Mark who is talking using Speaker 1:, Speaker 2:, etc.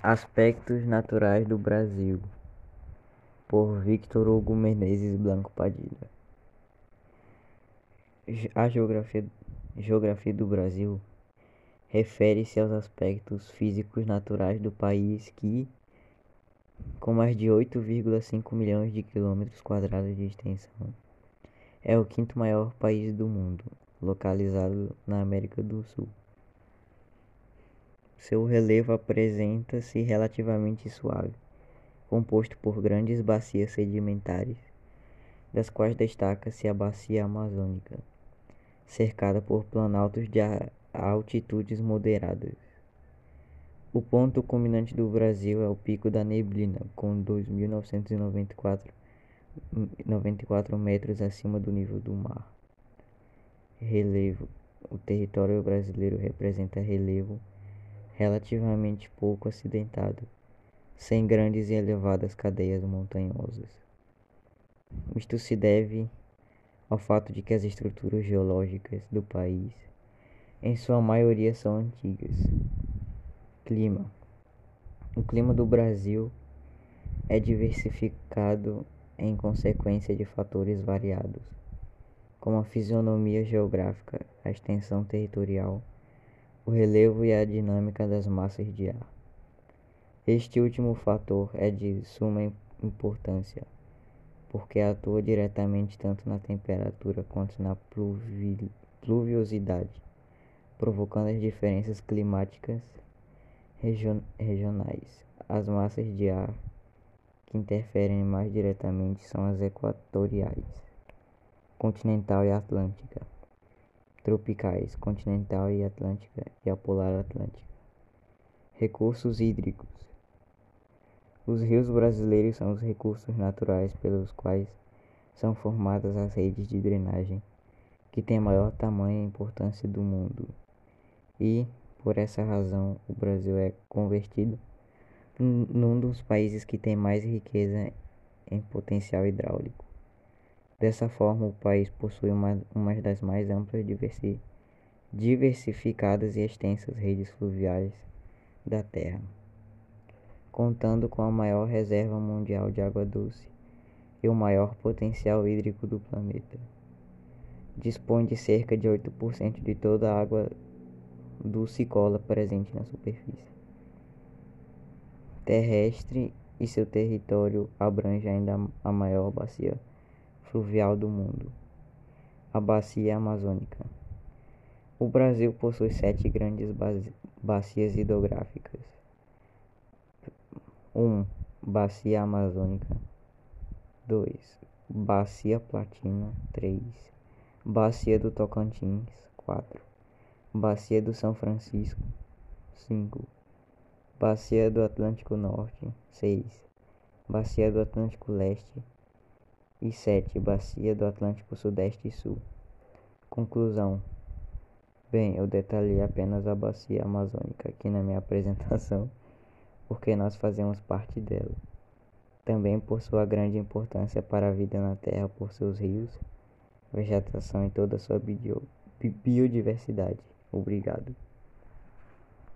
Speaker 1: Aspectos Naturais do Brasil, por Victor Hugo Menezes Blanco Padilha. A geografia, geografia do Brasil refere-se aos aspectos físicos naturais do país que, com mais de 8,5 milhões de quilômetros quadrados de extensão, é o quinto maior país do mundo, localizado na América do Sul. Seu relevo apresenta-se relativamente suave, composto por grandes bacias sedimentares, das quais destaca-se a Bacia Amazônica, cercada por planaltos de altitudes moderadas. O ponto culminante do Brasil é o Pico da Neblina, com 2.994 metros acima do nível do mar. Relevo: O território brasileiro representa relevo relativamente pouco acidentado, sem grandes e elevadas cadeias montanhosas. Isto se deve ao fato de que as estruturas geológicas do país, em sua maioria, são antigas. Clima: O clima do Brasil é diversificado em consequência de fatores variados, como a fisionomia geográfica, a extensão territorial o relevo e a dinâmica das massas de ar. Este último fator é de suma importância, porque atua diretamente tanto na temperatura quanto na pluviosidade, provocando as diferenças climáticas regionais. As massas de ar que interferem mais diretamente são as equatoriais, continental e atlântica tropicais, continental e atlântica e a polar atlântica. Recursos hídricos. Os rios brasileiros são os recursos naturais pelos quais são formadas as redes de drenagem, que têm maior tamanho e importância do mundo. E, por essa razão, o Brasil é convertido num dos países que tem mais riqueza em potencial hidráulico. Dessa forma, o país possui uma, uma das mais amplas, diversi, diversificadas e extensas redes fluviais da Terra, contando com a maior reserva mundial de água doce e o maior potencial hídrico do planeta. Dispõe de cerca de 8% de toda a água dulcicola presente na superfície terrestre e seu território abrange ainda a maior bacia fluvial do mundo, a Bacia Amazônica. O Brasil possui sete grandes bacias hidrográficas. 1. Um, bacia Amazônica. 2. Bacia Platina. 3. Bacia do Tocantins. 4. Bacia do São Francisco. 5. Bacia do Atlântico Norte. 6. Bacia do Atlântico Leste e 7. Bacia do Atlântico Sudeste e Sul. Conclusão. Bem, eu detalhei apenas a bacia amazônica aqui na minha apresentação, porque nós fazemos parte dela. Também por sua grande importância para a vida na Terra, por seus rios, vegetação e toda sua biodiversidade. Obrigado.